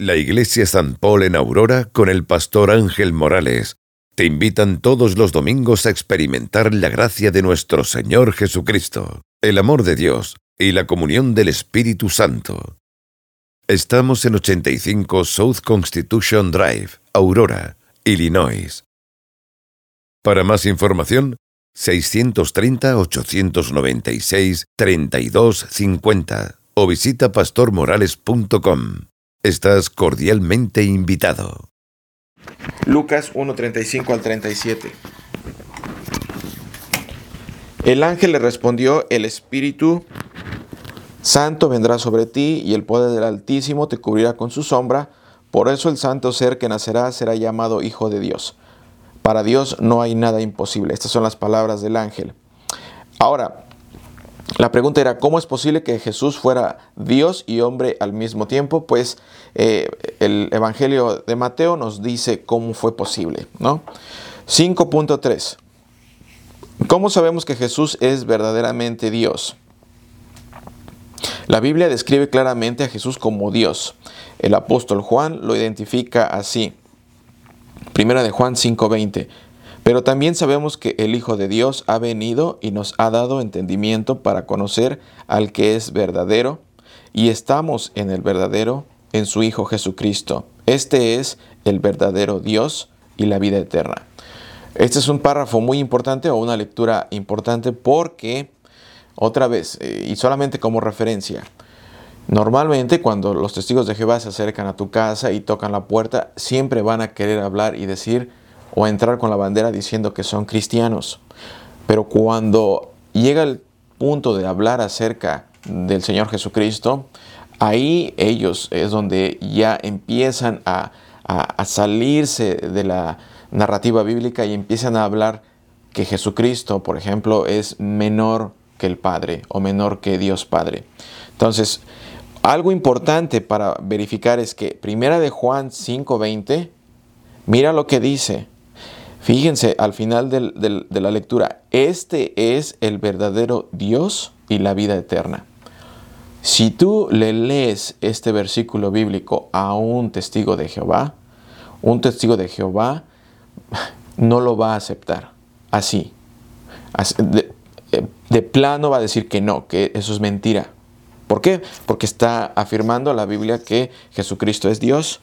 La Iglesia San Paul en Aurora con el pastor Ángel Morales te invitan todos los domingos a experimentar la gracia de nuestro Señor Jesucristo, el amor de Dios y la comunión del Espíritu Santo. Estamos en 85 South Constitution Drive, Aurora, Illinois. Para más información, 630-896-3250 o visita pastormorales.com. Estás cordialmente invitado. Lucas 1:35 al 37. El ángel le respondió, el Espíritu Santo vendrá sobre ti y el poder del Altísimo te cubrirá con su sombra, por eso el santo ser que nacerá será llamado Hijo de Dios. Para Dios no hay nada imposible. Estas son las palabras del ángel. Ahora, la pregunta era, ¿cómo es posible que Jesús fuera Dios y hombre al mismo tiempo? Pues eh, el Evangelio de Mateo nos dice cómo fue posible, ¿no? 5.3. ¿Cómo sabemos que Jesús es verdaderamente Dios? La Biblia describe claramente a Jesús como Dios. El apóstol Juan lo identifica así. Primera de Juan 5:20. Pero también sabemos que el Hijo de Dios ha venido y nos ha dado entendimiento para conocer al que es verdadero, y estamos en el verdadero, en su Hijo Jesucristo. Este es el verdadero Dios y la vida eterna. Este es un párrafo muy importante o una lectura importante porque, otra vez, eh, y solamente como referencia, Normalmente cuando los testigos de Jehová se acercan a tu casa y tocan la puerta, siempre van a querer hablar y decir o entrar con la bandera diciendo que son cristianos. Pero cuando llega el punto de hablar acerca del Señor Jesucristo, ahí ellos es donde ya empiezan a, salirse de la narrativa bíblica y empiezan a hablar que Jesucristo, por ejemplo, es menor que el Padre o menor que Dios Padre. Entonces, algo importante para verificar es que Primera de Juan 5:20, mira lo que dice. Fíjense al final de la lectura, este es el verdadero Dios y la vida eterna. Si tú le lees este versículo bíblico a un testigo de Jehová, un testigo de Jehová no lo va a aceptar así. De, de plano va a decir que no, que eso es mentira. ¿Por qué? Porque está afirmando la Biblia que Jesucristo es Dios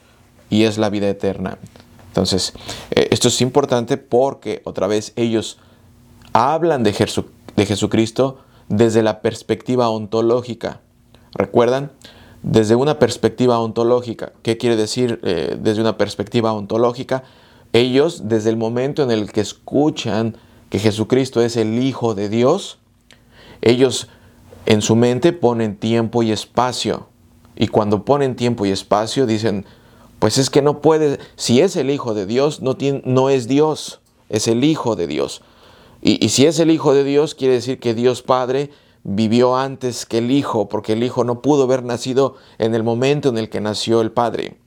y es la vida eterna. Entonces, eh, esto es importante porque otra vez ellos hablan de, Jesucristo desde la perspectiva ontológica. ¿Recuerdan? Desde una perspectiva ontológica. ¿Qué quiere decir eh, desde una perspectiva ontológica? Ellos, desde el momento en el que escuchan que Jesucristo es el Hijo de Dios, ellos en su mente ponen tiempo y espacio. Y cuando ponen tiempo y espacio dicen, pues es que no puede, si es el Hijo de Dios, no, es Dios, es el Hijo de Dios. Y, y, si es el Hijo de Dios, quiere decir que Dios Padre vivió antes que el Hijo, porque el Hijo no pudo haber nacido en el momento en el que nació el Padre.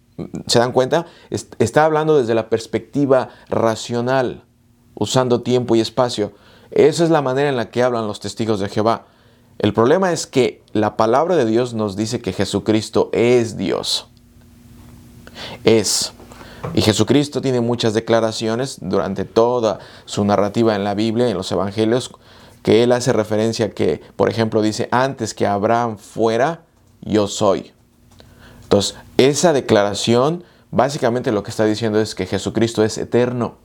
¿Se dan cuenta? Está hablando desde la perspectiva racional, usando tiempo y espacio. Esa es la manera en la que hablan los testigos de Jehová. El problema es que la palabra de Dios nos dice que Jesucristo es Dios. Es. Y Jesucristo tiene muchas declaraciones durante toda su narrativa en la Biblia, en los Evangelios, que él hace referencia que, por ejemplo, dice, antes que Abraham fuera, yo soy. Entonces, esa declaración básicamente lo que está diciendo es que Jesucristo es eterno.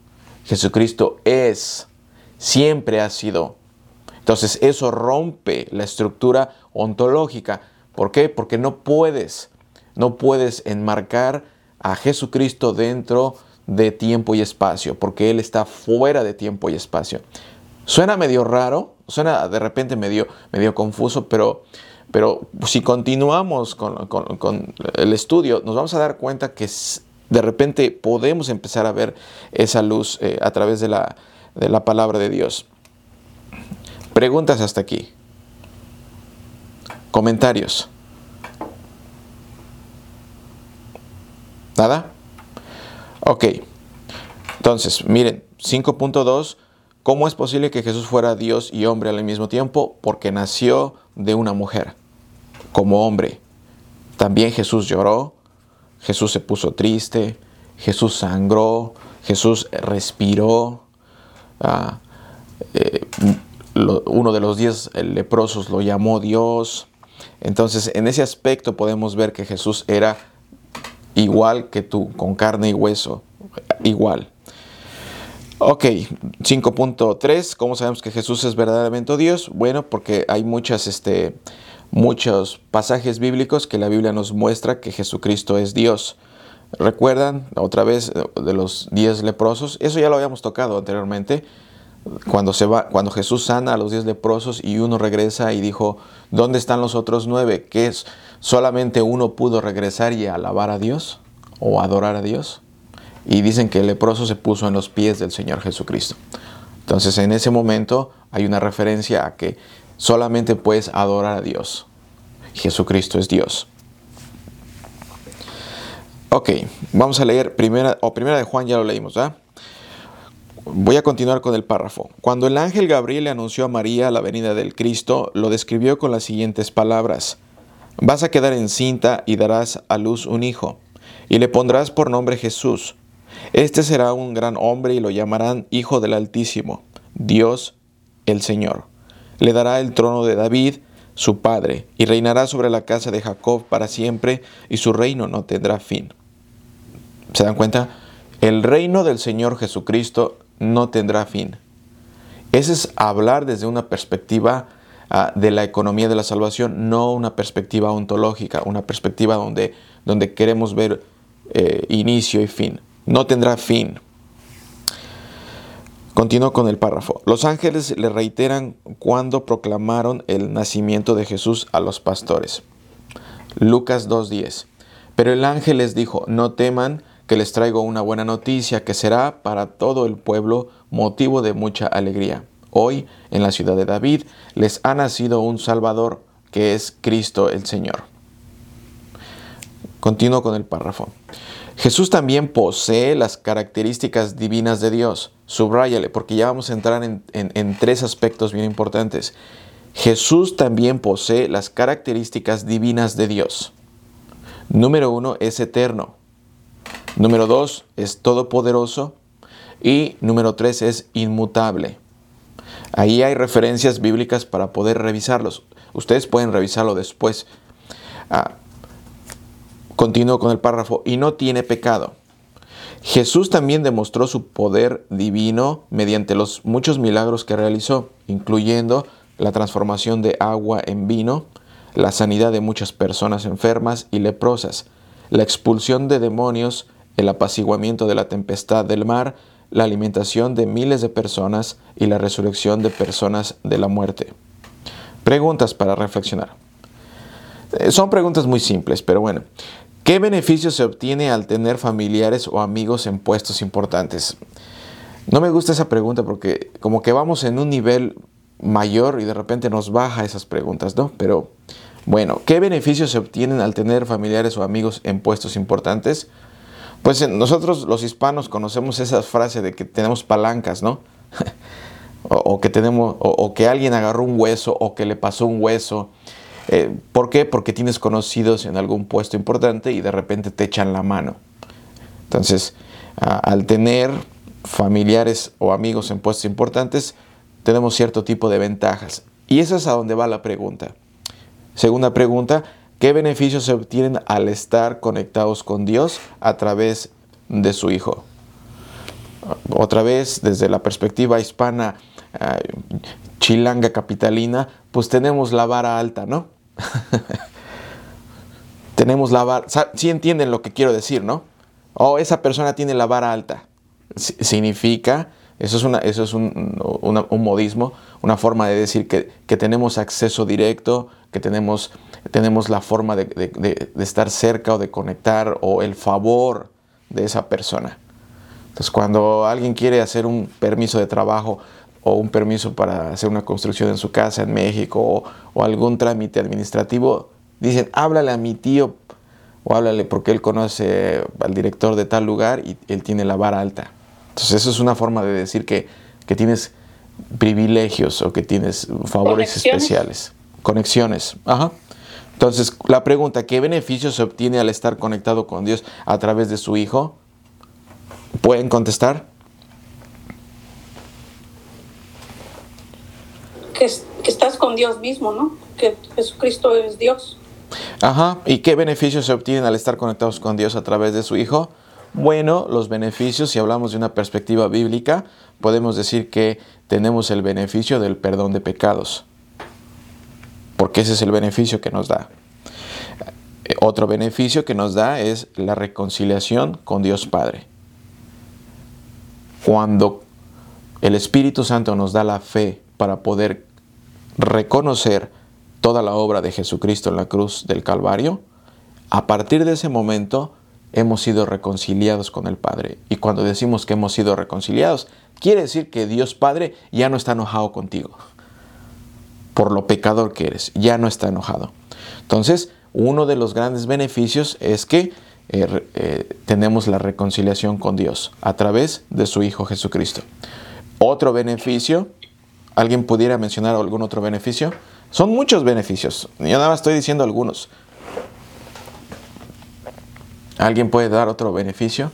Jesucristo es, siempre ha sido. Entonces eso rompe la estructura ontológica. ¿Por qué? Porque no puedes, no puedes enmarcar a Jesucristo dentro de tiempo y espacio, porque Él está fuera de tiempo y espacio. Suena medio raro, suena de repente medio, confuso, pero, pero si continuamos con, el estudio, nos vamos a dar cuenta que de repente podemos empezar a ver esa luz eh, a través de la, de la palabra de Dios. Preguntas hasta aquí. Comentarios. ¿Nada? Ok. Entonces, miren, 5.2. ¿Cómo es posible que Jesús fuera Dios y hombre al mismo tiempo? Porque nació de una mujer, como hombre. También Jesús lloró, Jesús se puso triste, Jesús sangró, Jesús respiró. Ah, eh, uno de los diez leprosos lo llamó Dios. Entonces, en ese aspecto podemos ver que Jesús era igual que tú, con carne y hueso, igual. Ok, 5.3, ¿cómo sabemos que Jesús es verdaderamente Dios? Bueno, porque hay muchas, este, muchos pasajes bíblicos que la Biblia nos muestra que Jesucristo es Dios. ¿Recuerdan otra vez de los diez leprosos? Eso ya lo habíamos tocado anteriormente cuando, se va, cuando Jesús sana a los diez leprosos y uno regresa y dijo, ¿dónde están los otros nueve? ¿Qué es? ¿Solamente uno pudo regresar y alabar a Dios o adorar a Dios? Y dicen que el leproso se puso en los pies del Señor Jesucristo. Entonces en ese momento hay una referencia a que solamente puedes adorar a Dios. Jesucristo es Dios. Ok, vamos a leer primera, o primera de Juan, ya lo leímos, ¿ah? Voy a continuar con el párrafo. Cuando el ángel Gabriel le anunció a María la venida del Cristo, lo describió con las siguientes palabras. Vas a quedar encinta y darás a luz un hijo, y le pondrás por nombre Jesús. Este será un gran hombre y lo llamarán Hijo del Altísimo, Dios el Señor. Le dará el trono de David, su padre, y reinará sobre la casa de Jacob para siempre, y su reino no tendrá fin. ¿Se dan cuenta? El reino del Señor Jesucristo no tendrá fin. Ese es hablar desde una perspectiva ah, de la economía de la salvación, no una perspectiva ontológica, una perspectiva donde, donde queremos ver eh, inicio y fin. No tendrá fin. Continúo con el párrafo. Los ángeles le reiteran cuando proclamaron el nacimiento de Jesús a los pastores. Lucas 2.10. Pero el ángel les dijo, no teman, que les traigo una buena noticia que será para todo el pueblo motivo de mucha alegría. Hoy, en la ciudad de David, les ha nacido un Salvador, que es Cristo el Señor. Continúo con el párrafo. Jesús también posee las características divinas de Dios. Subráyale, porque ya vamos a entrar en, tres aspectos bien importantes. Jesús también posee las características divinas de Dios. Número uno, es eterno. Número dos, es todopoderoso. Y número tres, es inmutable. Ahí hay referencias bíblicas para poder revisarlos. Ustedes pueden revisarlo después. Ah, continúo con el párrafo. Y no tiene pecado. Jesús también demostró su poder divino mediante los muchos milagros que realizó, incluyendo la transformación de agua en vino, la sanidad de muchas personas enfermas y leprosas, la expulsión de demonios el apaciguamiento de la tempestad del mar, la alimentación de miles de personas y la resurrección de personas de la muerte. Preguntas para reflexionar. Eh, son preguntas muy simples, pero bueno. ¿Qué beneficio se obtiene al tener familiares o amigos en puestos importantes? No me gusta esa pregunta porque como que vamos en un nivel mayor y de repente nos baja esas preguntas, ¿no? Pero bueno, ¿qué beneficios se obtienen al tener familiares o amigos en puestos importantes? Pues nosotros los hispanos conocemos esa frase de que tenemos palancas, ¿no? o, que tenemos, o, que alguien agarró un hueso o que le pasó un hueso. Eh, ¿Por qué? Porque tienes conocidos en algún puesto importante y de repente te echan la mano. Entonces, al tener familiares o amigos en puestos importantes, tenemos cierto tipo de ventajas. Y eso es a donde va la pregunta. Segunda pregunta, ¿Qué beneficios se obtienen al estar conectados con Dios a través de su Hijo? Otra vez, desde la perspectiva hispana, eh, chilanga capitalina, pues tenemos la vara alta, ¿no? tenemos la vara, sí entienden lo que quiero decir, ¿no? Oh, esa persona tiene la vara alta. significa, eso es, una, eso es un, modismo, una forma de decir que, que tenemos acceso directo, que tenemos tenemos la forma de, estar cerca o de conectar o el favor de esa persona. Entonces, cuando alguien quiere hacer un permiso de trabajo o un permiso para hacer una construcción en su casa en México o, algún trámite administrativo, dicen, háblale a mi tío o háblale porque él conoce al director de tal lugar y él tiene la vara alta. Entonces, eso es una forma de decir que, que tienes privilegios o que tienes favores especiales. Conexiones. Ajá. Entonces, la pregunta, ¿qué beneficio se obtiene al estar conectado con Dios a través de su Hijo? ¿Pueden contestar? Que, estás con Dios mismo, ¿no? Que Jesucristo es Dios. Ajá, ¿y qué beneficios se obtienen al estar conectados con Dios a través de su Hijo? Bueno, los beneficios, si hablamos de una perspectiva bíblica, podemos decir que tenemos el beneficio del perdón de pecados, porque ese es el beneficio que nos da. Eh, otro beneficio que nos da es la reconciliación con Dios Padre. Cuando el Espíritu Santo nos da la fe para poder reconocer toda la obra de Jesucristo en la cruz del Calvario, a partir de ese momento hemos sido reconciliados con el Padre. Y cuando decimos que hemos sido reconciliados, quiere decir que Dios Padre ya no está enojado contigo por lo pecador que eres, ya no está enojado. Entonces, uno de los grandes beneficios es que eh, eh, tenemos la reconciliación con Dios a través de su Hijo Jesucristo. Otro beneficio, ¿alguien pudiera mencionar algún otro beneficio? Son muchos beneficios, yo nada más estoy diciendo algunos. ¿Alguien puede dar otro beneficio?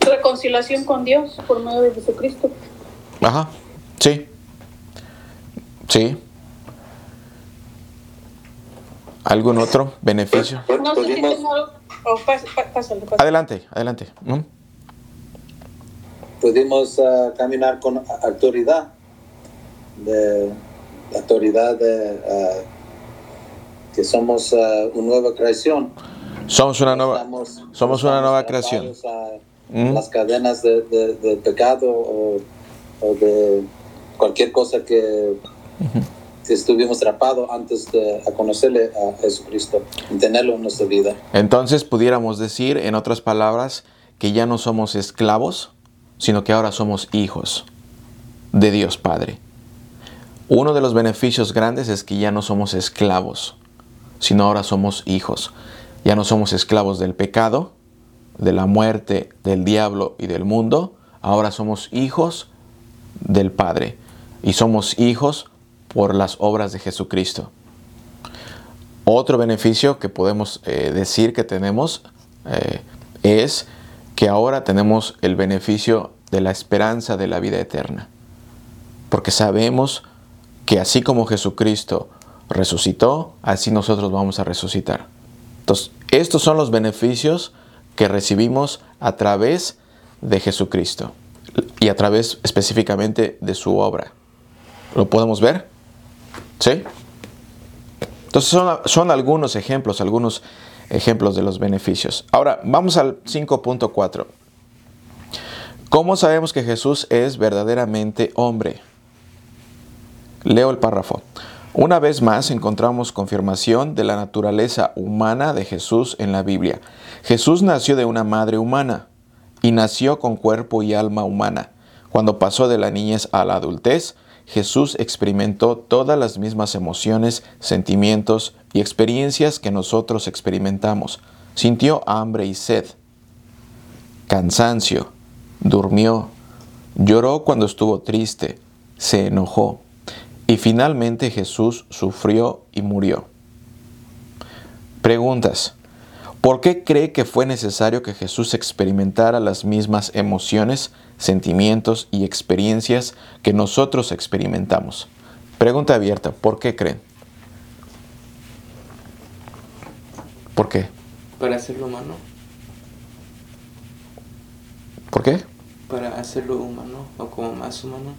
Reconciliación con Dios por medio de Jesucristo. Ajá, sí. Sí. ¿Algún otro beneficio? No sé si tengo algo- oh, pásale, pásale. Adelante, adelante. ¿Mm? pudimos ah, caminar con autoridad, de autoridad de ah, que somos ah, una nueva creación. Somos una nueva, Estamos- somos una nueva creación. a Mm. Las cadenas de, de- de pecado o, o de cualquier cosa que, que estuvimos atrapados antes de a conocerle a Jesucristo y tenerlo en nuestra vida. Entonces pudiéramos decir, en otras palabras, que ya no somos esclavos, sino que ahora somos hijos de Dios Padre. Uno de los beneficios grandes es que ya no somos esclavos, sino ahora somos hijos. Ya no somos esclavos del pecado, de la muerte, del diablo y del mundo. Ahora somos hijos del Padre. Y somos hijos por las obras de Jesucristo. Otro beneficio que podemos eh, decir que tenemos eh, es que ahora tenemos el beneficio de la esperanza de la vida eterna. Porque sabemos que así como Jesucristo resucitó, así nosotros vamos a resucitar. Entonces, estos son los beneficios que recibimos a través de Jesucristo y a través específicamente de su obra. ¿Lo podemos ver? ¿Sí? Entonces son, son algunos ejemplos, algunos ejemplos de los beneficios. Ahora, vamos al 5.4. ¿Cómo sabemos que Jesús es verdaderamente hombre? Leo el párrafo. Una vez más encontramos confirmación de la naturaleza humana de Jesús en la Biblia. Jesús nació de una madre humana y nació con cuerpo y alma humana. Cuando pasó de la niñez a la adultez, Jesús experimentó todas las mismas emociones, sentimientos y experiencias que nosotros experimentamos. Sintió hambre y sed, cansancio, durmió, lloró cuando estuvo triste, se enojó y finalmente Jesús sufrió y murió. Preguntas. ¿Por qué cree que fue necesario que Jesús experimentara las mismas emociones, sentimientos y experiencias que nosotros experimentamos? Pregunta abierta. ¿Por qué creen? ¿Por qué? Para hacerlo humano. ¿Por qué? Para hacerlo humano o como más humano.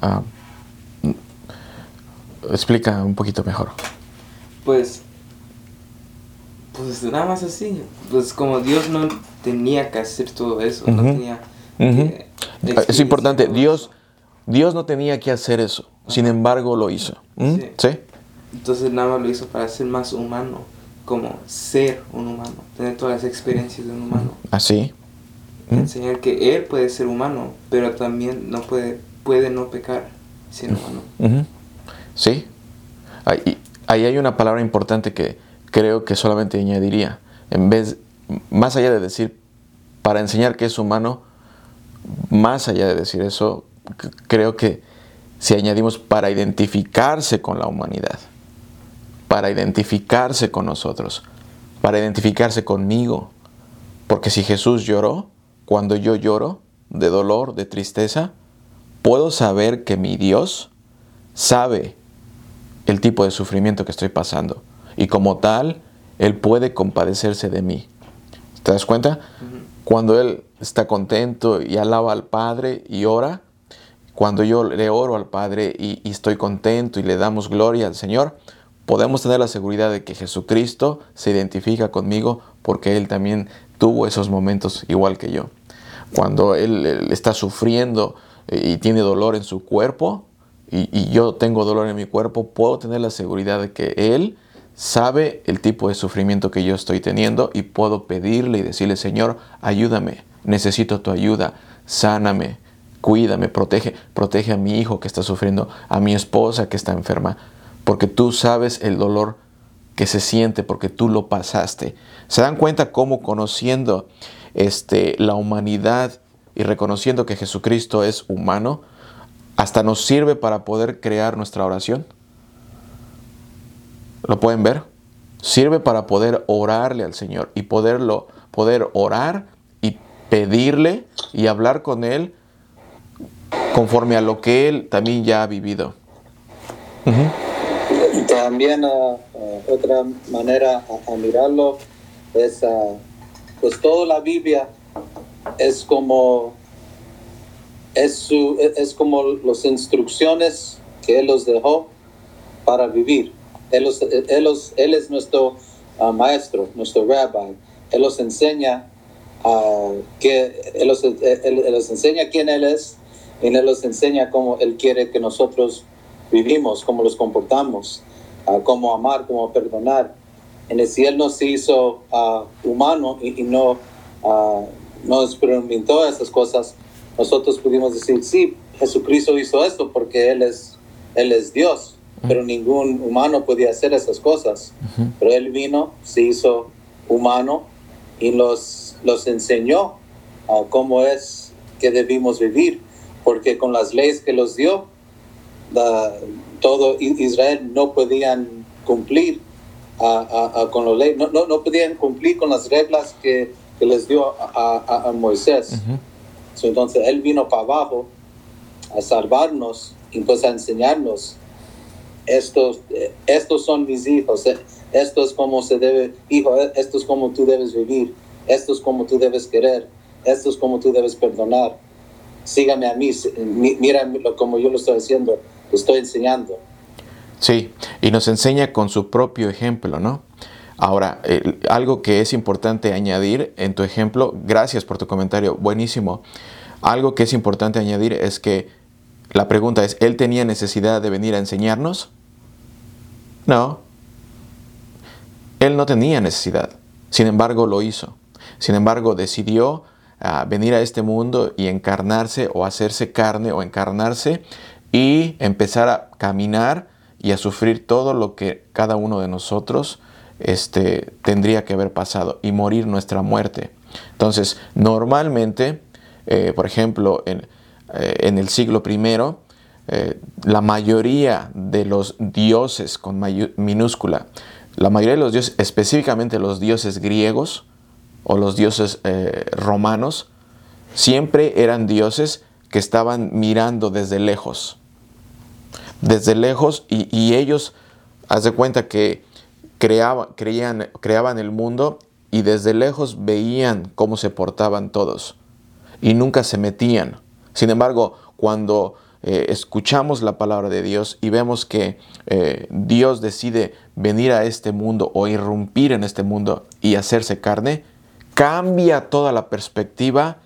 Ah, explica un poquito mejor. Pues. Pues nada más así. Pues como Dios no tenía que hacer todo eso. No tenía. Que Ah, Es importante, Dios. Dios no tenía que hacer eso, sin embargo lo hizo. ¿Mm? Sí. ¿Sí? Entonces nada más lo hizo para ser más humano. Como ser un humano. Tener todas las experiencias de un humano. Así. ¿Mm? Enseñar que Él puede ser humano, pero también no puede, puede no pecar siendo humano. Sí. Ahí, ahí hay una palabra importante que creo que solamente añadiría. En vez, más allá de decir para enseñar que es humano, más allá de decir eso, creo que si añadimos para identificarse con la humanidad. para identificarse con nosotros, para identificarse conmigo. Porque si Jesús lloró, cuando yo lloro de dolor, de tristeza, puedo saber que mi Dios sabe el tipo de sufrimiento que estoy pasando. Y como tal, Él puede compadecerse de mí. ¿Te das cuenta? Cuando Él está contento y alaba al Padre y ora, cuando yo le oro al Padre y, y, estoy contento y le damos gloria al Señor, podemos tener la seguridad de que Jesucristo se identifica conmigo porque Él también tuvo esos momentos igual que yo. Cuando Él, él está sufriendo y tiene dolor en su cuerpo y, yo tengo dolor en mi cuerpo, puedo tener la seguridad de que Él sabe el tipo de sufrimiento que yo estoy teniendo y puedo pedirle y decirle, Señor, ayúdame, necesito tu ayuda, sáname, cuídame, protege, protege a mi hijo que está sufriendo, a mi esposa que está enferma, porque tú sabes el dolor que se siente, porque tú lo pasaste. ¿Se dan cuenta cómo conociendo este, la humanidad y reconociendo que Jesucristo es humano, hasta nos sirve para poder crear nuestra oración? ¿Lo pueden ver? Sirve para poder orarle al Señor y poderlo, poder orar y pedirle y hablar con Él conforme a lo que Él también ya ha vivido. También uh, uh, otra manera a, a mirarlo es, pues toda la Biblia es como es, su, es como las instrucciones que Él los dejó para vivir. Él, los, él, es nuestro uh, maestro, nuestro rabbi. Él los enseña uh, que él los, él, los, enseña quién Él es y Él los enseña cómo Él quiere que nosotros vivimos, cómo los comportamos, uh, cómo amar, cómo perdonar. Y si Él nos hizo humano y no nos experimentó esas cosas, nosotros pudimos decir, sí, Jesucristo hizo esto porque Él es, él es Dios pero ningún humano podía hacer esas cosas. Uh -huh. Pero él vino, se hizo humano y los, los enseñó uh, cómo es que debimos vivir, porque con las leyes que los dio, uh, todo Israel no podían cumplir con las leyes, no, no, no, podían cumplir con las reglas que, que les dio a, a Moisés. -huh. so, entonces él vino para abajo a salvarnos y pues a enseñarnos estos, estos son mis hijos, esto es como se debe, hijo, esto es como tú debes vivir, esto es como tú debes querer, esto es como tú debes perdonar. Sígame a mí, mira como yo lo estoy haciendo, lo estoy enseñando. Sí, y nos enseña con su propio ejemplo, ¿no? Ahora, algo que es importante añadir en tu ejemplo, gracias por tu comentario, buenísimo. Algo que es importante añadir es que la pregunta es, ¿él tenía necesidad de venir a enseñarnos? No. Él no tenía necesidad. Sin embargo, lo hizo. Sin embargo, decidió uh, venir a este mundo y encarnarse o hacerse carne o encarnarse y empezar a caminar y a sufrir todo lo que cada uno de nosotros este, tendría que haber pasado y morir nuestra muerte. Entonces, normalmente, eh, por ejemplo, en, eh, en el siglo I, eh, la mayoría de los dioses con minúscula, la mayoría de los dioses, específicamente los dioses griegos o los dioses eh, romanos, siempre eran dioses que estaban mirando desde lejos. Desde lejos y, y ellos, haz de cuenta que creaban, creían, creaban el mundo y desde lejos veían cómo se portaban todos y nunca se metían. Sin embargo, cuando eh, escuchamos la palabra de Dios y vemos que eh, Dios decide venir a este mundo o irrumpir en este mundo y hacerse carne, cambia toda la perspectiva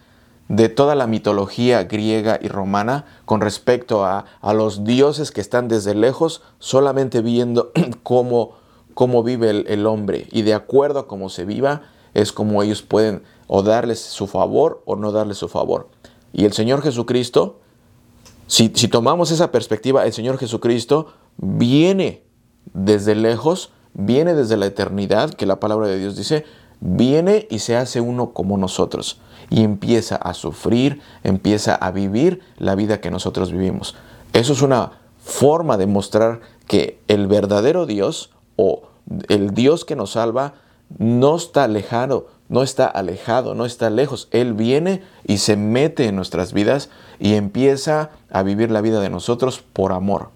de toda la mitología griega y romana con respecto a, a los dioses que están desde lejos solamente viendo cómo, cómo vive el, hombre y de acuerdo a cómo se viva es como ellos pueden o darles su favor o no darles su favor. Y el Señor Jesucristo, si, si, tomamos esa perspectiva, el Señor Jesucristo viene desde lejos, viene desde la eternidad, que la palabra de Dios dice, viene y se hace uno como nosotros. Y empieza a sufrir, empieza a vivir la vida que nosotros vivimos. Eso es una forma de mostrar que el verdadero Dios o el Dios que nos salva no está lejano, no está alejado, no está lejos. Él viene y se mete en nuestras vidas y empieza a vivir la vida de nosotros por amor,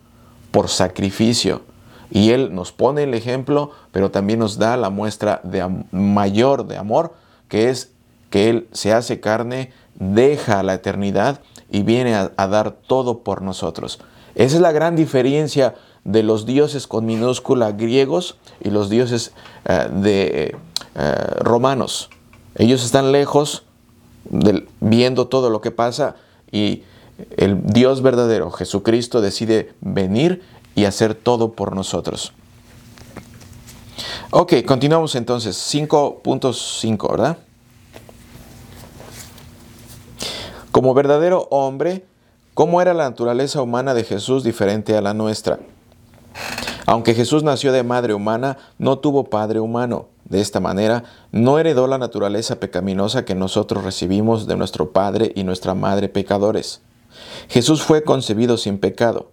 por sacrificio. Y Él nos pone el ejemplo, pero también nos da la muestra de mayor de amor, que es que Él se hace carne, deja la eternidad y viene a, dar todo por nosotros. Esa es la gran diferencia de los dioses con minúscula griegos y los dioses eh, de eh, romanos. Ellos están lejos viendo todo lo que pasa y el Dios verdadero, Jesucristo, decide venir y hacer todo por nosotros. Ok, continuamos entonces. 5.5, ¿verdad? Como verdadero hombre, ¿cómo era la naturaleza humana de Jesús diferente a la nuestra? Aunque Jesús nació de madre humana, no tuvo padre humano. De esta manera, no heredó la naturaleza pecaminosa que nosotros recibimos de nuestro padre y nuestra madre pecadores. Jesús fue concebido sin pecado.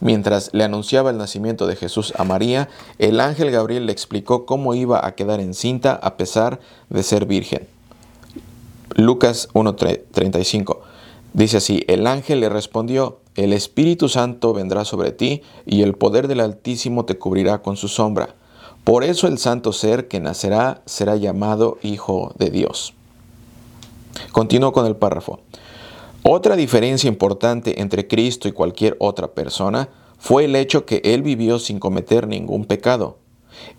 Mientras le anunciaba el nacimiento de Jesús a María, el ángel Gabriel le explicó cómo iba a quedar encinta a pesar de ser virgen. Lucas 1.35 dice así, el ángel le respondió, el Espíritu Santo vendrá sobre ti y el poder del Altísimo te cubrirá con su sombra. Por eso el santo ser que nacerá será llamado Hijo de Dios. Continúo con el párrafo. Otra diferencia importante entre Cristo y cualquier otra persona fue el hecho que Él vivió sin cometer ningún pecado.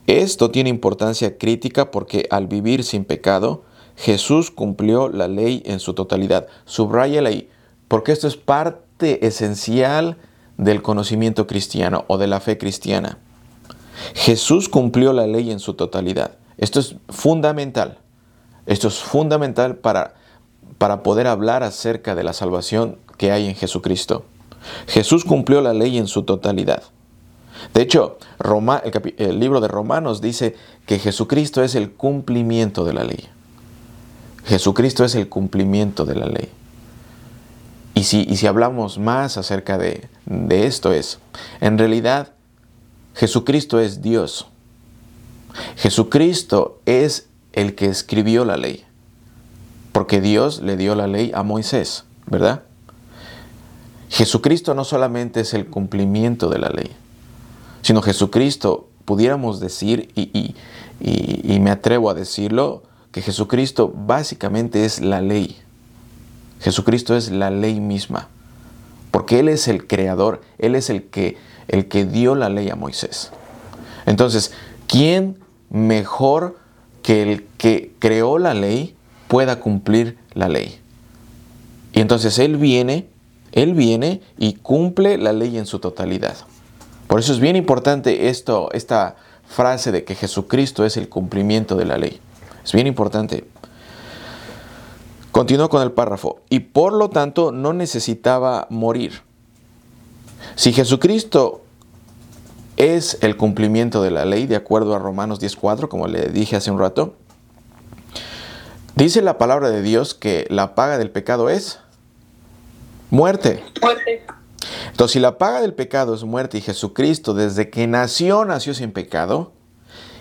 Esto tiene importancia crítica porque al vivir sin pecado, Jesús cumplió la ley en su totalidad. Subraya ahí, porque esto es parte esencial del conocimiento cristiano o de la fe cristiana. Jesús cumplió la ley en su totalidad. Esto es fundamental. Esto es fundamental para, para poder hablar acerca de la salvación que hay en Jesucristo. Jesús cumplió la ley en su totalidad. De hecho, el libro de Romanos dice que Jesucristo es el cumplimiento de la ley. Jesucristo es el cumplimiento de la ley. Y si, si hablamos más acerca de, de esto es, en realidad, Jesucristo es Dios. Jesucristo es el que escribió la ley. Porque Dios le dio la ley a Moisés, ¿verdad? Jesucristo no solamente es el cumplimiento de la ley, sino Jesucristo, pudiéramos decir, y, y me atrevo a decirlo, que Jesucristo básicamente es la ley. Jesucristo es la ley misma, porque Él es el creador, Él es el que, el que dio la ley a Moisés. Entonces, ¿quién mejor que el que creó la ley pueda cumplir la ley? Y entonces Él viene, Él viene y cumple la ley en su totalidad. Por eso es bien importante esto, esta frase de que Jesucristo es el cumplimiento de la ley. Es bien importante. Continúo con el párrafo. Y por lo tanto no necesitaba morir. Si Jesucristo es el cumplimiento de la ley, de acuerdo a Romanos 10.4, como le dije hace un rato, dice la palabra de Dios que la paga del pecado es muerte. Muerte. Entonces, si la paga del pecado es muerte y Jesucristo desde que nació, nació sin pecado,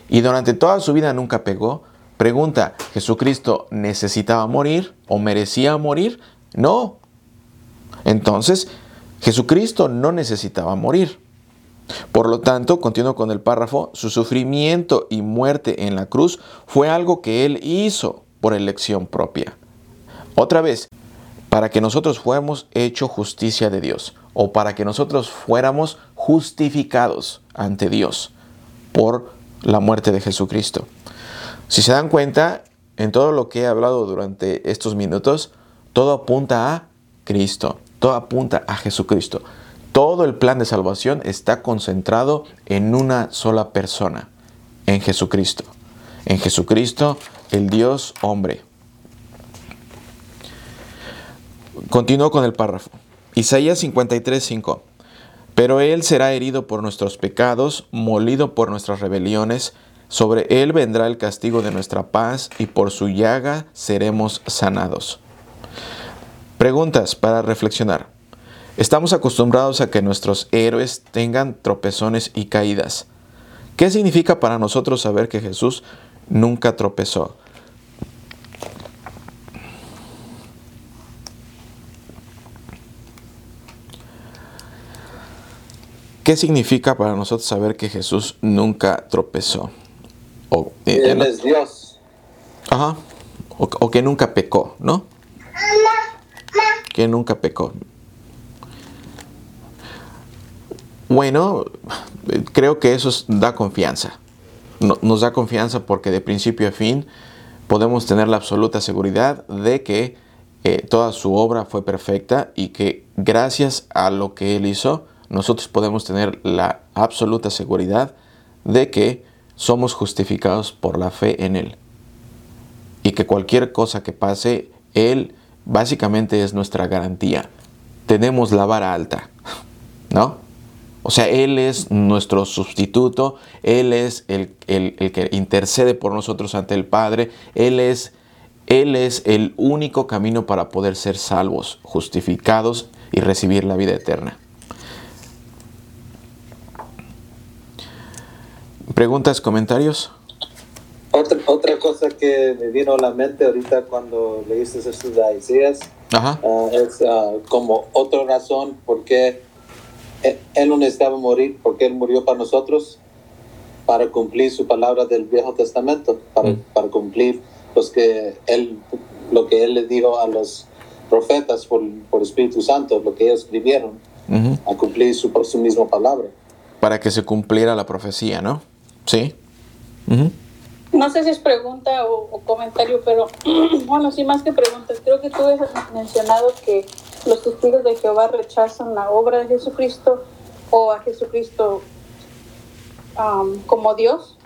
y durante toda su vida nunca pegó, Pregunta, ¿Jesucristo necesitaba morir o merecía morir? No. Entonces, Jesucristo no necesitaba morir. Por lo tanto, continúo con el párrafo, su sufrimiento y muerte en la cruz fue algo que Él hizo por elección propia. Otra vez, para que nosotros fuéramos hecho justicia de Dios o para que nosotros fuéramos justificados ante Dios por la muerte de Jesucristo. Si se dan cuenta, en todo lo que he hablado durante estos minutos, todo apunta a Cristo, todo apunta a Jesucristo. Todo el plan de salvación está concentrado en una sola persona, en Jesucristo. En Jesucristo, el Dios hombre. Continúo con el párrafo. Isaías 53:5. Pero Él será herido por nuestros pecados, molido por nuestras rebeliones, sobre él vendrá el castigo de nuestra paz y por su llaga seremos sanados. Preguntas para reflexionar. Estamos acostumbrados a que nuestros héroes tengan tropezones y caídas. ¿Qué significa para nosotros saber que Jesús nunca tropezó? ¿Qué significa para nosotros saber que Jesús nunca tropezó? O, eh, Él es Dios. Ajá. O, o que nunca pecó, ¿no? Que nunca pecó. Bueno, creo que eso es- da confianza. No- Nos da confianza porque de principio a fin podemos tener la absoluta seguridad de que eh, toda su obra fue perfecta y que gracias a lo que Él hizo, nosotros podemos tener la absoluta seguridad de que somos justificados por la fe en Él y que cualquier cosa que pase, Él básicamente es nuestra garantía. Tenemos la vara alta, ¿no? O sea, Él es nuestro sustituto, Él es el, el- que intercede por nosotros ante el Padre, Él es, Él es el único camino para poder ser salvos, justificados y recibir la vida eterna. ¿Preguntas, comentarios? Otra, otra cosa que me vino a la mente ahorita cuando leíste esto de Isaías Ajá. ah, es ah, como otra razón por qué él, él no necesitaba morir, porque Él murió para nosotros, para cumplir su palabra del Viejo Testamento, para, Mm. para cumplir los que él, lo que Él le dijo a los profetas por, por Espíritu Santo, lo que ellos escribieron, a cumplir su, su misma palabra. Para que se cumpliera la profecía, ¿no? Sí. No sé si es pregunta o, comentario, pero bueno, sí, más que preguntas. Creo que tú has mencionado que los testigos de Jehová rechazan la obra de Jesucristo o a Jesucristo como Dios.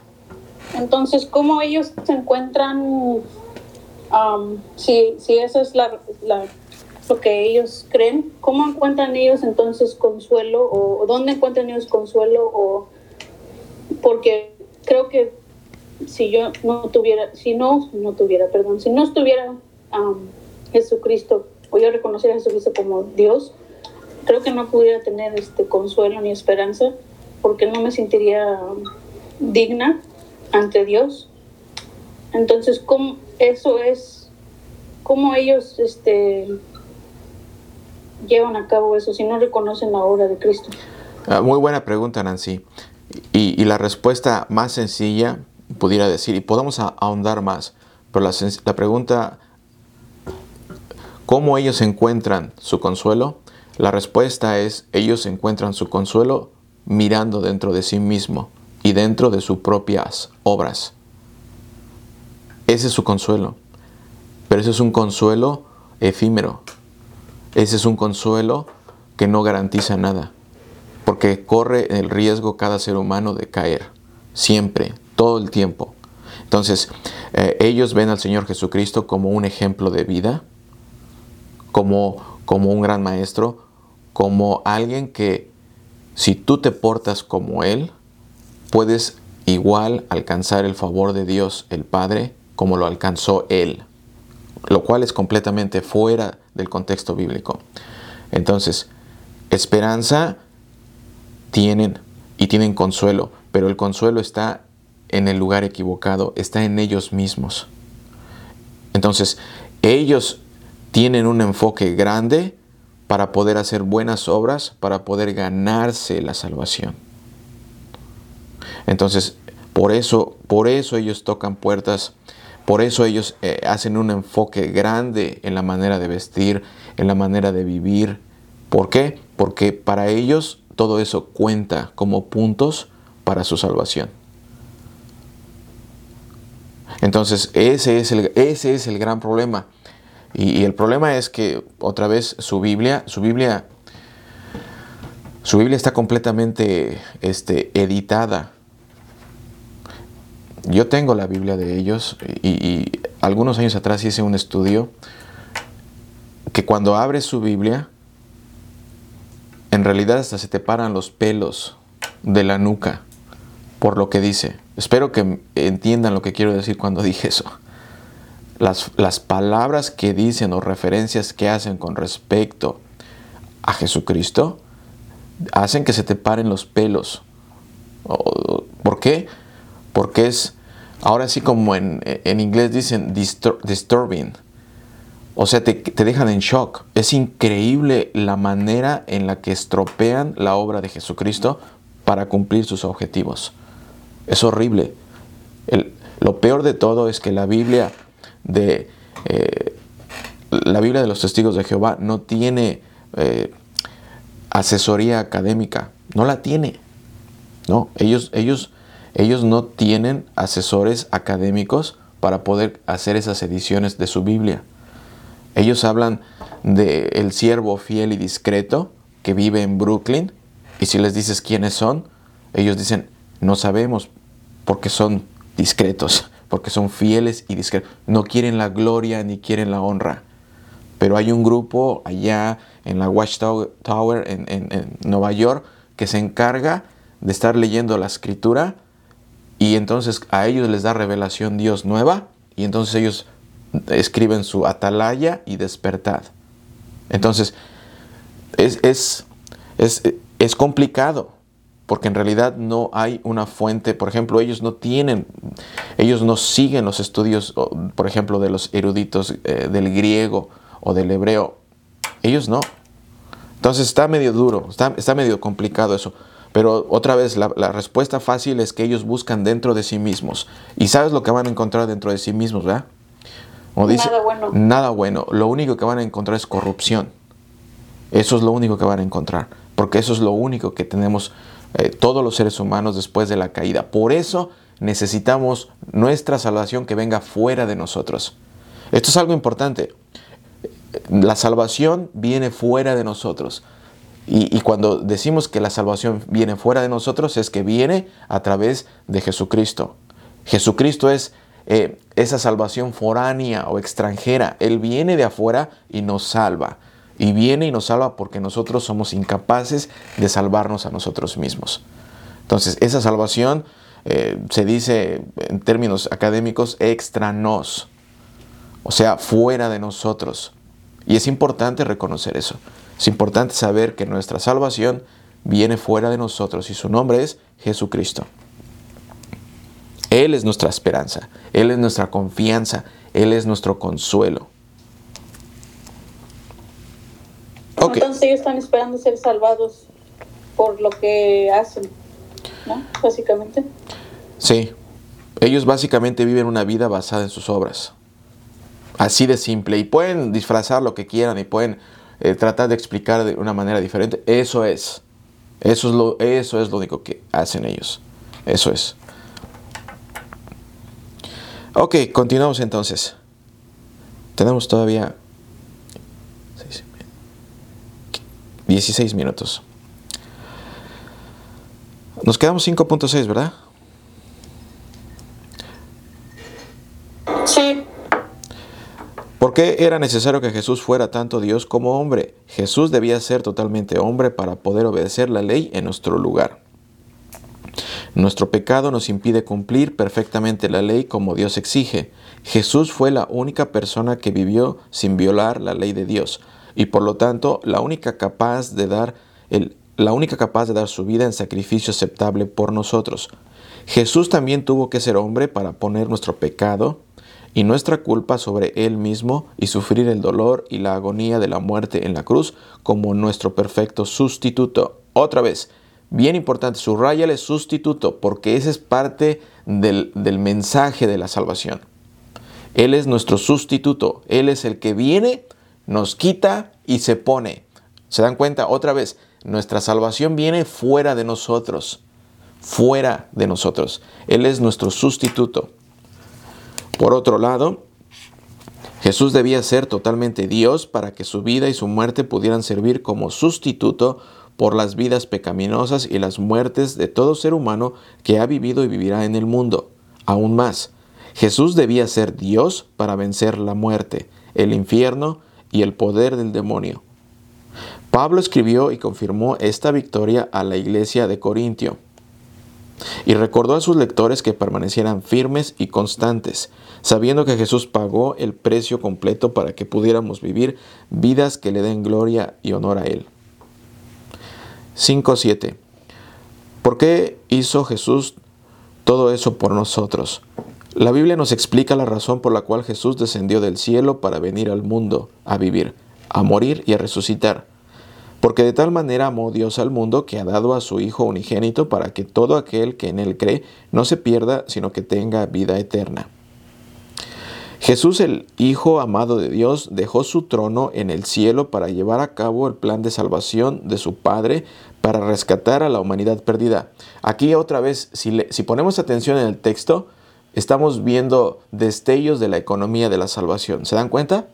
Entonces, ¿cómo ellos se encuentran, si, si eso es la, lo que ellos creen, cómo encuentran ellos entonces consuelo o dónde encuentran ellos consuelo o porque creo que si yo no tuviera, si no, no tuviera, perdón, si no estuviera am, Jesucristo, o yo reconociera a Jesucristo como Dios, creo que no pudiera tener este consuelo ni esperanza, porque no me sentiría digna ante Dios. Entonces, ¿cómo eso es, cómo ellos este, llevan a cabo eso si no reconocen la obra de Cristo? Ah, Muy buena pregunta, Nancy. Y, la respuesta más sencilla, pudiera decir, y podemos a- ahondar más, pero la, la pregunta, ¿cómo ellos encuentran su consuelo? La respuesta es, ellos encuentran su consuelo mirando dentro de sí mismo y dentro de sus propias obras. Ese es su consuelo. Pero ese es un consuelo efímero. Ese es un consuelo que no garantiza nada porque corre el riesgo cada ser humano de caer, siempre, todo el tiempo. Entonces, eh, ellos ven al Señor Jesucristo como un ejemplo de vida, como, como un gran maestro, como alguien que si tú te portas como Él, puedes igual alcanzar el favor de Dios el Padre como lo alcanzó Él, lo cual es completamente fuera del contexto bíblico. Entonces, esperanza tienen y tienen consuelo, pero el consuelo está en el lugar equivocado, está en ellos mismos. Entonces, ellos tienen un enfoque grande para poder hacer buenas obras, para poder ganarse la salvación. Entonces, por eso, por eso ellos tocan puertas, por eso ellos eh, hacen un enfoque grande en la manera de vestir, en la manera de vivir. ¿Por qué? Porque para ellos todo eso cuenta como puntos para su salvación. Entonces, ese es el, ese es el gran problema. Y, el problema es que, otra vez, su Biblia, su Biblia, su Biblia está completamente este, editada. Yo tengo la Biblia de ellos y, y algunos años atrás hice un estudio que cuando abres su Biblia, en realidad hasta se te paran los pelos de la nuca por lo que dice. Espero que entiendan lo que quiero decir cuando dije eso. Las, las palabras que dicen o referencias que hacen con respecto a Jesucristo hacen que se te paren los pelos. ¿Por qué? Porque es, ahora sí como en, en inglés dicen distur- disturbing. O sea, te, te dejan en shock. Es increíble la manera en la que estropean la obra de Jesucristo para cumplir sus objetivos. Es horrible. Lo peor de todo es que la Biblia de eh, la Biblia de los testigos de Jehová no tiene eh, asesoría académica, no la tiene. No, ellos, ellos, ellos no tienen asesores académicos para poder hacer esas ediciones de su Biblia. Ellos hablan de el siervo fiel y discreto que vive en Brooklyn y si les dices quiénes son, ellos dicen, no sabemos porque son discretos, porque son fieles y discretos. No quieren la gloria ni quieren la honra. Pero hay un grupo allá en la Watchtower en, en- en Nueva York que se encarga de estar leyendo la escritura y entonces a ellos les da revelación Dios nueva y entonces ellos escriben su atalaya y despertad. Entonces, es, es, es, es complicado, porque en realidad no hay una fuente, por ejemplo, ellos no tienen, ellos no siguen los estudios, por ejemplo, de los eruditos eh, del griego o del hebreo, ellos no. Entonces está medio duro, está, está medio complicado eso. Pero otra vez, la, la respuesta fácil es que ellos buscan dentro de sí mismos. Y sabes lo que van a encontrar dentro de sí mismos, ¿verdad? Como Nada bueno. Nada bueno. Lo único que van a encontrar es corrupción. Eso es lo único que van a encontrar. Porque eso es lo único que tenemos eh, todos los seres humanos después de la caída. Por eso necesitamos nuestra salvación que venga fuera de nosotros. Esto es algo importante. La salvación viene fuera de nosotros. Y, y cuando decimos que la salvación viene fuera de nosotros es que viene a través de Jesucristo. Jesucristo es eh, esa salvación foránea o extranjera. Él viene de afuera y nos salva. Y viene y nos salva porque nosotros somos incapaces de salvarnos a nosotros mismos. Entonces, esa salvación eh, se dice en términos académicos extra nos, o sea, fuera de nosotros. Y es importante reconocer eso. Es importante saber que nuestra salvación viene fuera de nosotros y su nombre es Jesucristo. Él es nuestra esperanza, Él es nuestra confianza, Él es nuestro consuelo. Entonces ellos están esperando ser salvados por lo que hacen, ¿no? Básicamente. sí, ellos básicamente viven una vida basada en sus obras. Así de simple. Y pueden disfrazar lo que quieran y pueden eh, tratar de explicar de una manera diferente. Eso es. Eso es, lo, eso es lo único que hacen ellos. Eso es. Ok, continuamos entonces. Tenemos todavía seis y medio. 16 minutos. Nos quedamos 5.6, ¿verdad? Sí. ¿Por qué era necesario que Jesús fuera tanto Dios como hombre? Jesús debía ser totalmente hombre para poder obedecer la ley en nuestro lugar. Nuestro pecado nos impide cumplir perfectamente la ley como Dios exige. Jesús fue la única persona que vivió sin violar la ley de Dios y por lo tanto la única capaz de dar el, la única capaz de dar su vida en sacrificio aceptable por nosotros. Jesús también tuvo que ser hombre para poner nuestro pecado y nuestra culpa sobre Él mismo y sufrir el dolor y la agonía de la muerte en la cruz como nuestro perfecto sustituto. Otra vez, bien importante, subrayale sustituto porque ese es parte del, del mensaje de la salvación. Él es nuestro sustituto, Él es el que viene, nos quita y se pone. ¿Se dan cuenta? Otra vez, nuestra salvación viene fuera de nosotros, fuera de nosotros. Él es nuestro sustituto. Por otro lado, Jesús debía ser totalmente Dios para que su vida y su muerte pudieran servir como sustituto por las vidas pecaminosas y las muertes de todo ser humano que ha vivido y vivirá en el mundo. Aún más, Jesús debía ser Dios para vencer la muerte, el infierno y el poder del demonio. Pablo escribió y confirmó esta victoria a la iglesia de Corintio y recordó a sus lectores que permanecieran firmes y constantes, sabiendo que Jesús pagó el precio completo para que pudiéramos vivir vidas que le den gloria y honor a Él. 5.7. ¿Por qué hizo Jesús todo eso por nosotros. La Biblia nos explica la razón por la cual Jesús descendió del cielo para venir al mundo a vivir, a morir y a resucitar. Porque de tal manera amó Dios al mundo que ha dado a su Hijo unigénito para que todo aquel que en él cree no se pierda, sino que tenga vida eterna. Jesús, el Hijo amado de Dios, dejó su trono en el cielo para llevar a cabo el plan de salvación de su Padre para rescatar a la humanidad perdida. Aquí otra vez, si, ponemos atención en el texto, estamos viendo destellos de la economía de la salvación. ¿Se dan cuenta?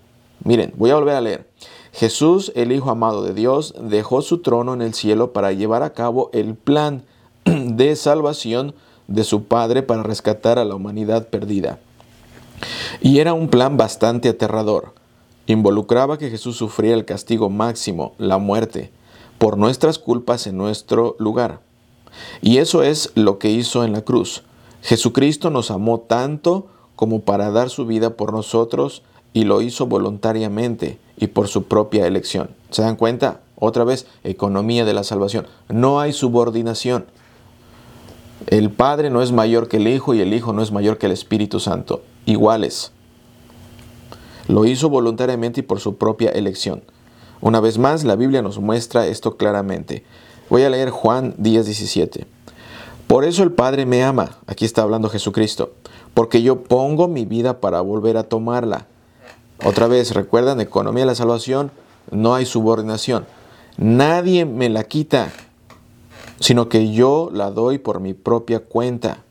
Miren, voy a volver a leer. Jesús, el Hijo amado de Dios, dejó su trono en el cielo para llevar a cabo el plan de salvación de su Padre para rescatar a la humanidad perdida. Y era un plan bastante aterrador. Involucraba que Jesús sufría el castigo máximo, la muerte, por nuestras culpas en nuestro lugar. Y eso es lo que hizo en la cruz. Jesucristo nos amó tanto como para dar su vida por nosotros y lo hizo voluntariamente y por su propia elección. ¿Se dan cuenta? Otra vez, economía de la salvación. No hay subordinación. El Padre no es mayor que el Hijo y el Hijo no es mayor que el Espíritu Santo. Iguales. Lo hizo voluntariamente y por su propia elección. Una vez más, la Biblia nos muestra esto claramente. Voy a leer Juan 10:17. Por eso el Padre me ama, aquí está hablando Jesucristo, porque yo pongo mi vida para volver a tomarla. Otra vez, recuerdan, economía de la salvación, no hay subordinación. Nadie me la quita, sino que yo la doy por mi propia cuenta.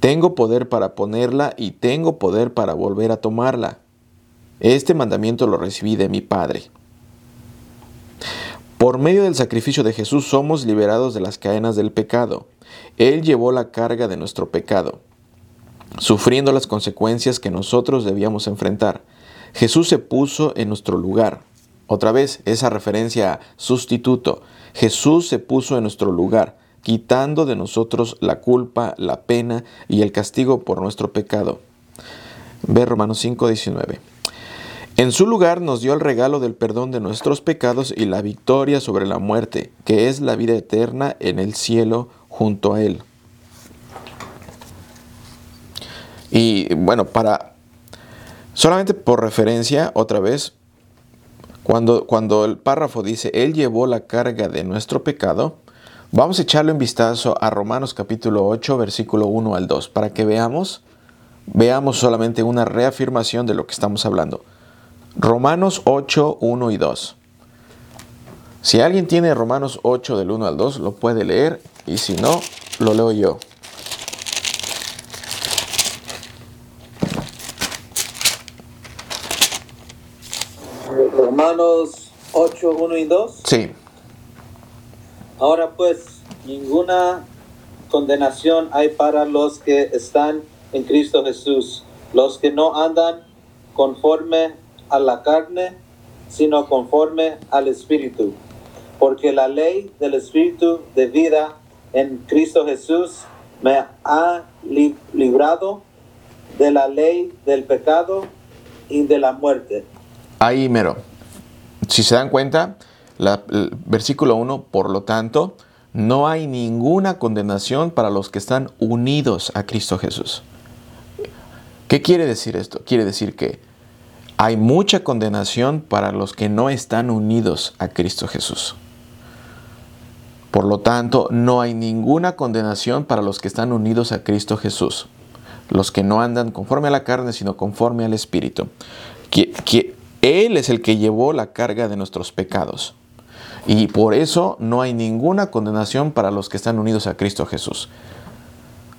Tengo poder para ponerla y tengo poder para volver a tomarla. Este mandamiento lo recibí de mi Padre. Por medio del sacrificio de Jesús somos liberados de las cadenas del pecado. Él llevó la carga de nuestro pecado, sufriendo las consecuencias que nosotros debíamos enfrentar. Jesús se puso en nuestro lugar. Otra vez, esa referencia a sustituto. Jesús se puso en nuestro lugar, quitando de nosotros la culpa, la pena y el castigo por nuestro pecado. Ve Romanos 5, 19. En su lugar nos dio el regalo del perdón de nuestros pecados y la victoria sobre la muerte, que es la vida eterna en el cielo junto a Él. Y bueno, para Solamente por referencia, otra vez, cuando, cuando el párrafo dice, Él llevó la carga de nuestro pecado, vamos a echarle un vistazo a Romanos capítulo 8, versículo 1 al 2, para que veamos, veamos solamente una reafirmación de lo que estamos hablando. Romanos 8, 1 y 2. Si alguien tiene Romanos 8 del 1 al 2, lo puede leer y si no, lo leo yo. Romanos 8, 1 y 2. Sí. Ahora pues, ninguna condenación hay para los que están en Cristo Jesús, los que no andan conforme a la carne, sino conforme al Espíritu. Porque la ley del Espíritu de vida en Cristo Jesús me ha librado de la ley del pecado y de la muerte. Ahí mero. Si se dan cuenta, el versículo 1, por lo tanto, no hay ninguna condenación para los que están unidos a Cristo Jesús. ¿Qué quiere decir esto? Quiere decir que hay mucha condenación para los que no están unidos a Cristo Jesús. Por lo tanto, no hay ninguna condenación para los que están unidos a Cristo Jesús. Los que no andan conforme a la carne, sino conforme al Espíritu. Él es el que llevó la carga de nuestros pecados. Y por eso no hay ninguna condenación para los que están unidos a Cristo Jesús.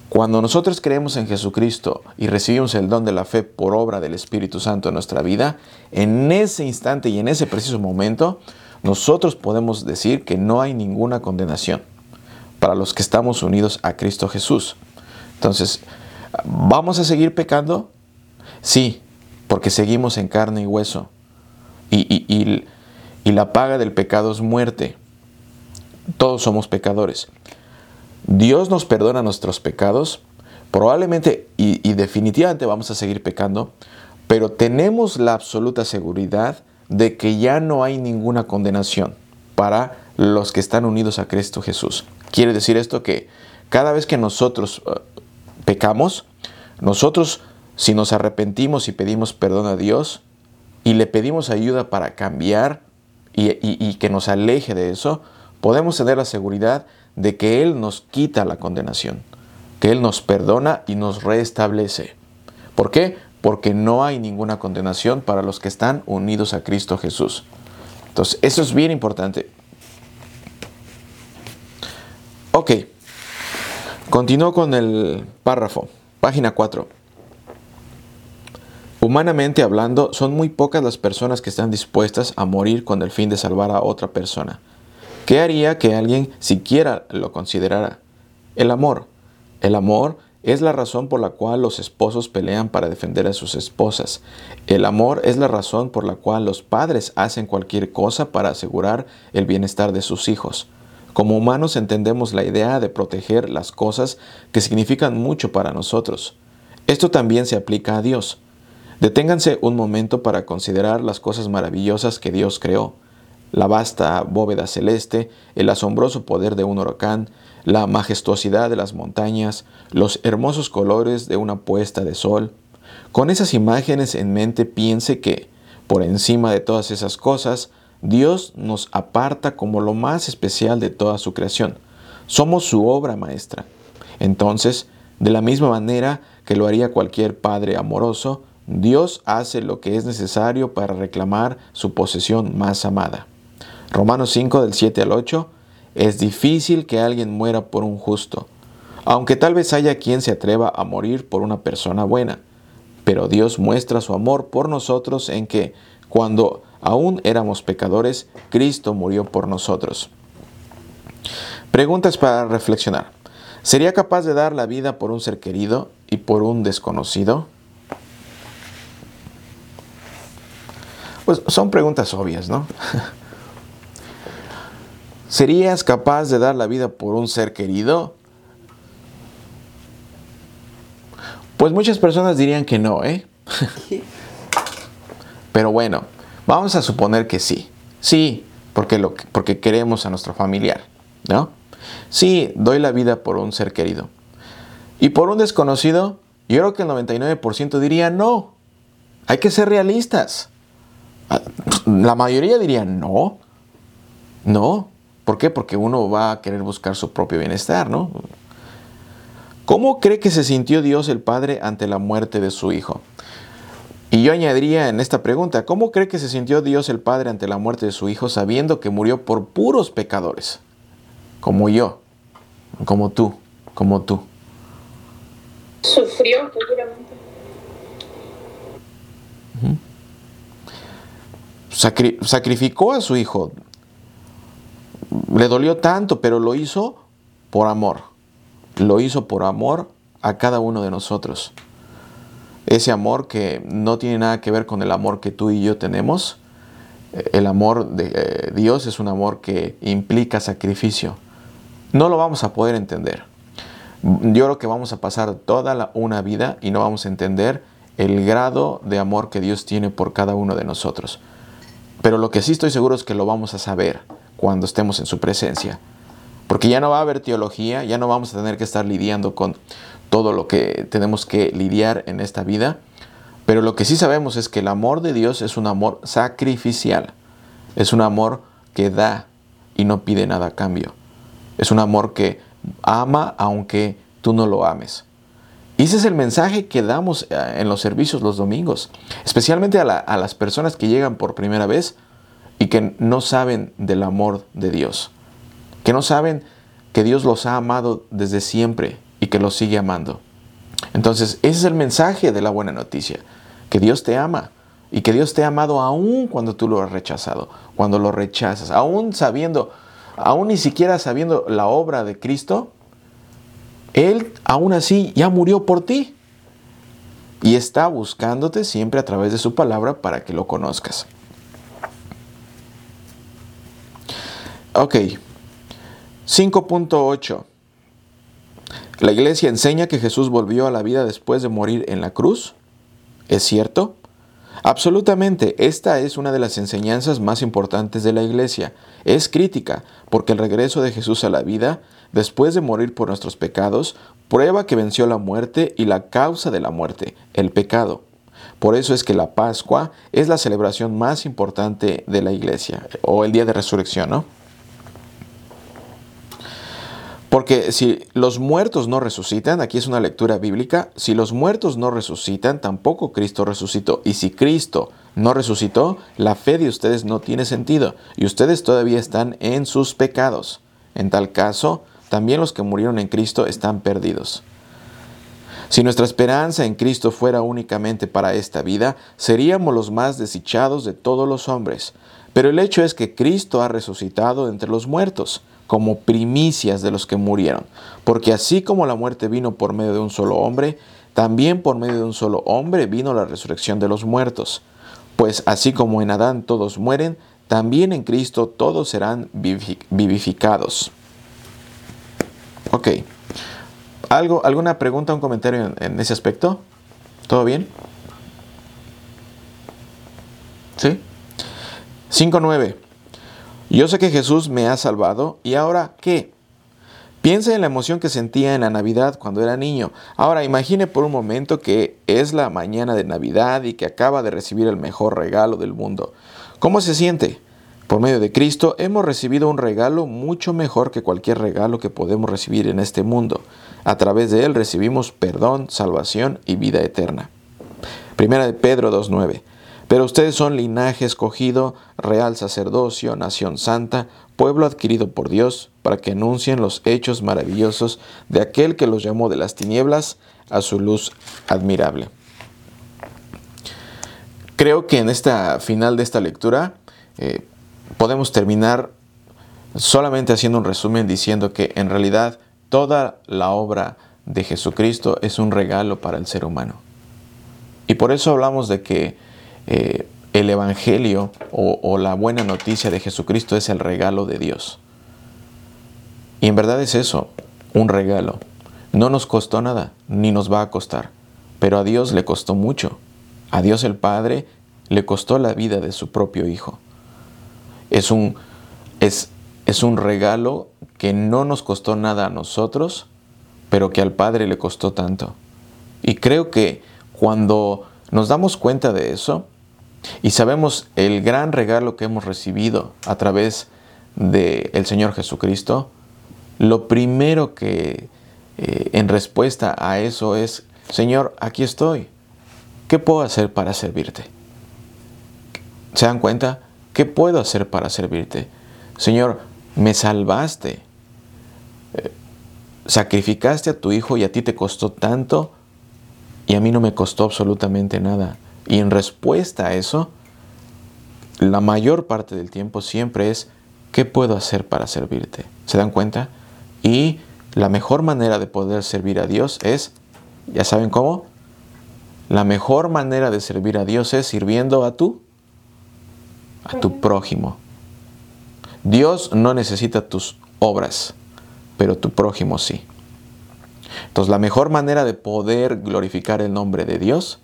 Cuando nosotros creemos en Jesucristo y recibimos el don de la fe por obra del Espíritu Santo en nuestra vida, en ese instante y en ese preciso momento, nosotros podemos decir que no hay ninguna condenación para los que estamos unidos a Cristo Jesús. Entonces, ¿vamos a seguir pecando? Sí, porque seguimos en carne y hueso y, la paga del pecado es muerte. Todos somos pecadores. Dios nos perdona nuestros pecados, probablemente y, definitivamente vamos a seguir pecando, pero tenemos la absoluta seguridad de que ya no hay ninguna condenación para los que están unidos a Cristo Jesús. Quiere decir esto que cada vez que nosotros uh, pecamos, nosotros si nos arrepentimos y pedimos perdón a Dios y le pedimos ayuda para cambiar y, que nos aleje de eso, podemos tener la seguridad de que Él nos quita la condenación, que Él nos perdona y nos restablece. ¿Por qué? Porque no hay ninguna condenación para los que están unidos a Cristo Jesús. Entonces, eso es bien importante. Ok, continúo con el párrafo, página 4. Humanamente hablando, son muy pocas las personas que están dispuestas a morir con el fin de salvar a otra persona. ¿Qué haría que alguien siquiera lo considerara? El amor. El amor es la razón por la cual los esposos pelean para defender a sus esposas. El amor es la razón por la cual los padres hacen cualquier cosa para asegurar el bienestar de sus hijos. Como humanos entendemos la idea de proteger las cosas que significan mucho para nosotros. Esto también se aplica a Dios. Deténganse un momento para considerar las cosas maravillosas que Dios creó. La vasta bóveda celeste, el asombroso poder de un huracán, la majestuosidad de las montañas, los hermosos colores de una puesta de sol. Con esas imágenes en mente piense que, por encima de todas esas cosas, Dios nos aparta como lo más especial de toda su creación. Somos su obra maestra. Entonces, de la misma manera que lo haría cualquier padre amoroso, Dios hace lo que es necesario para reclamar su posesión más amada. Romanos 5 del 7 al 8, es difícil que alguien muera por un justo, aunque tal vez haya quien se atreva a morir por una persona buena. Pero Dios muestra su amor por nosotros en que, cuando aún éramos pecadores, Cristo murió por nosotros. Preguntas para reflexionar. ¿Sería capaz de dar la vida por un ser querido y por un desconocido? Pues son preguntas obvias, ¿no? ¿Serías capaz de dar la vida por un ser querido? Pues muchas personas dirían que no, ¿eh? Pero bueno, vamos a suponer que sí. Sí, porque, porque queremos a nuestro familiar, ¿no? Sí, doy la vida por un ser querido. Y por un desconocido, yo creo que el 99% diría no. Hay que ser realistas. La mayoría diría no. No. ¿Por qué? Porque uno va a querer buscar su propio bienestar, ¿no? ¿Cómo cree que se sintió Dios el Padre ante la muerte de su Hijo? Y yo añadiría en esta pregunta, ¿cómo cree que se sintió Dios el Padre ante la muerte de su Hijo sabiendo que murió por puros pecadores? Como yo, como tú, como tú. Sufrió, seguramente. Sacrificó a su hijo. Le dolió tanto, pero lo hizo por amor. Lo hizo por amor a cada uno de nosotros. Ese amor que no tiene nada que ver con el amor que tú y yo tenemos. El amor de eh, Dios es un amor que implica sacrificio. No lo vamos a poder entender. Yo creo que vamos a pasar toda una vida y no vamos a entender el grado de amor que Dios tiene por cada uno de nosotros. Pero lo que sí estoy seguro es que lo vamos a saber cuando estemos en su presencia. Porque ya no va a haber teología, ya no vamos a tener que estar lidiando con todo lo que tenemos que lidiar en esta vida. Pero lo que sí sabemos es que el amor de Dios es un amor sacrificial. Es un amor que da y no pide nada a cambio. Es un amor que ama aunque tú no lo ames. Y ese es el mensaje que damos eh, en los servicios los domingos, especialmente a, las personas que llegan por primera vez y que no saben del amor de Dios, que no saben que Dios los ha amado desde siempre y que los sigue amando. Entonces, ese es el mensaje de la buena noticia, que Dios te ama y que Dios te ha amado aún cuando tú lo has rechazado, cuando lo rechazas, aún sabiendo, aún ni siquiera sabiendo la obra de Cristo, él aún así ya murió por ti y está buscándote siempre a través de su palabra para que lo conozcas. Ok, 5.8. La iglesia enseña que Jesús volvió a la vida después de morir en la cruz. ¿Es cierto? Absolutamente, esta es una de las enseñanzas más importantes de la iglesia. Es crítica porque el regreso de Jesús a la vida después de morir por nuestros pecados, prueba que venció la muerte y la causa de la muerte, el pecado. Por eso es que la Pascua es la celebración más importante de la iglesia, o el día de resurrección, ¿no? Porque si los muertos no resucitan, aquí es una lectura bíblica, si los muertos no resucitan, tampoco Cristo resucitó. Y si Cristo no resucitó, la fe de ustedes no tiene sentido y ustedes todavía están en sus pecados. En tal caso, también los que murieron en Cristo están perdidos. Si nuestra esperanza en Cristo fuera únicamente para esta vida, seríamos los más desdichados de todos los hombres. Pero el hecho es que Cristo ha resucitado entre los muertos como primicias de los que murieron. Porque así como la muerte vino por medio de un solo hombre, también por medio de un solo hombre vino la resurrección de los muertos. Pues así como en Adán todos mueren, también en Cristo todos serán vivificados. Ok. ¿Algo, ¿Alguna pregunta un comentario en, en ese aspecto? ¿Todo bien? ¿Sí? 5.9. Yo sé que Jesús me ha salvado y ahora ¿qué? Piensa en la emoción que sentía en la Navidad cuando era niño. Ahora imagine por un momento que es la mañana de Navidad y que acaba de recibir el mejor regalo del mundo. ¿Cómo se siente? Por medio de Cristo hemos recibido un regalo mucho mejor que cualquier regalo que podemos recibir en este mundo. A través de él recibimos perdón, salvación y vida eterna. Primera de Pedro 2.9. Pero ustedes son linaje escogido, real sacerdocio, nación santa, pueblo adquirido por Dios, para que anuncien los hechos maravillosos de aquel que los llamó de las tinieblas a su luz admirable. Creo que en esta final de esta lectura eh, podemos terminar solamente haciendo un resumen diciendo que en realidad toda la obra de Jesucristo es un regalo para el ser humano. Y por eso hablamos de que eh, el Evangelio o, la buena noticia de Jesucristo es el regalo de Dios. Y en verdad es eso, un regalo. No nos costó nada, ni nos va a costar, pero a Dios le costó mucho. A Dios el Padre le costó la vida de su propio Hijo. Es un, es, es un regalo que no nos costó nada a nosotros, pero que al Padre le costó tanto. Y creo que cuando nos damos cuenta de eso, y sabemos el gran regalo que hemos recibido a través del Señor Jesucristo. Lo primero que eh, en respuesta a eso es, Señor, aquí estoy. ¿Qué puedo hacer para servirte? ¿Se dan cuenta? ¿Qué puedo hacer para servirte? Señor, me salvaste. Eh, sacrificaste a tu hijo y a ti te costó tanto y a mí no me costó absolutamente nada. Y en respuesta a eso, la mayor parte del tiempo siempre es, ¿qué puedo hacer para servirte? ¿Se dan cuenta? Y la mejor manera de poder servir a Dios es, ¿ya saben cómo? La mejor manera de servir a Dios es sirviendo a tú, a tu prójimo. Dios no necesita tus obras, pero tu prójimo sí. Entonces la mejor manera de poder glorificar el nombre de Dios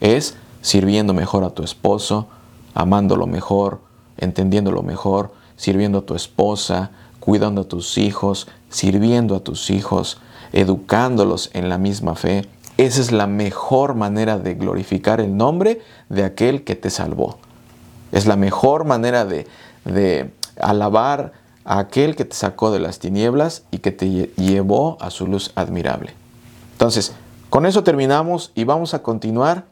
es sirviendo mejor a tu esposo, amándolo mejor, entendiéndolo mejor, sirviendo a tu esposa, cuidando a tus hijos, sirviendo a tus hijos, educándolos en la misma fe. Esa es la mejor manera de glorificar el nombre de aquel que te salvó. Es la mejor manera de, de alabar a aquel que te sacó de las tinieblas y que te llevó a su luz admirable. Entonces, con eso terminamos y vamos a continuar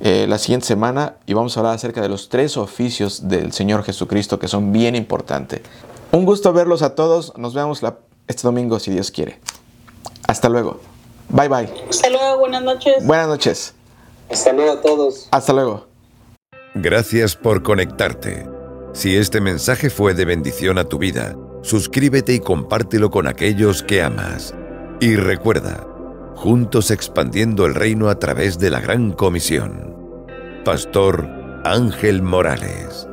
eh, la siguiente semana y vamos a hablar acerca de los tres oficios del Señor Jesucristo que son bien importantes. Un gusto verlos a todos. Nos vemos este domingo si Dios quiere. Hasta luego. Bye bye. Hasta luego. Buenas noches. Buenas noches. Hasta luego a todos. Hasta luego. Gracias por conectarte. Si este mensaje fue de bendición a tu vida, suscríbete y compártelo con aquellos que amas. Y recuerda, juntos expandiendo el reino a través de la gran comisión. Pastor Ángel Morales.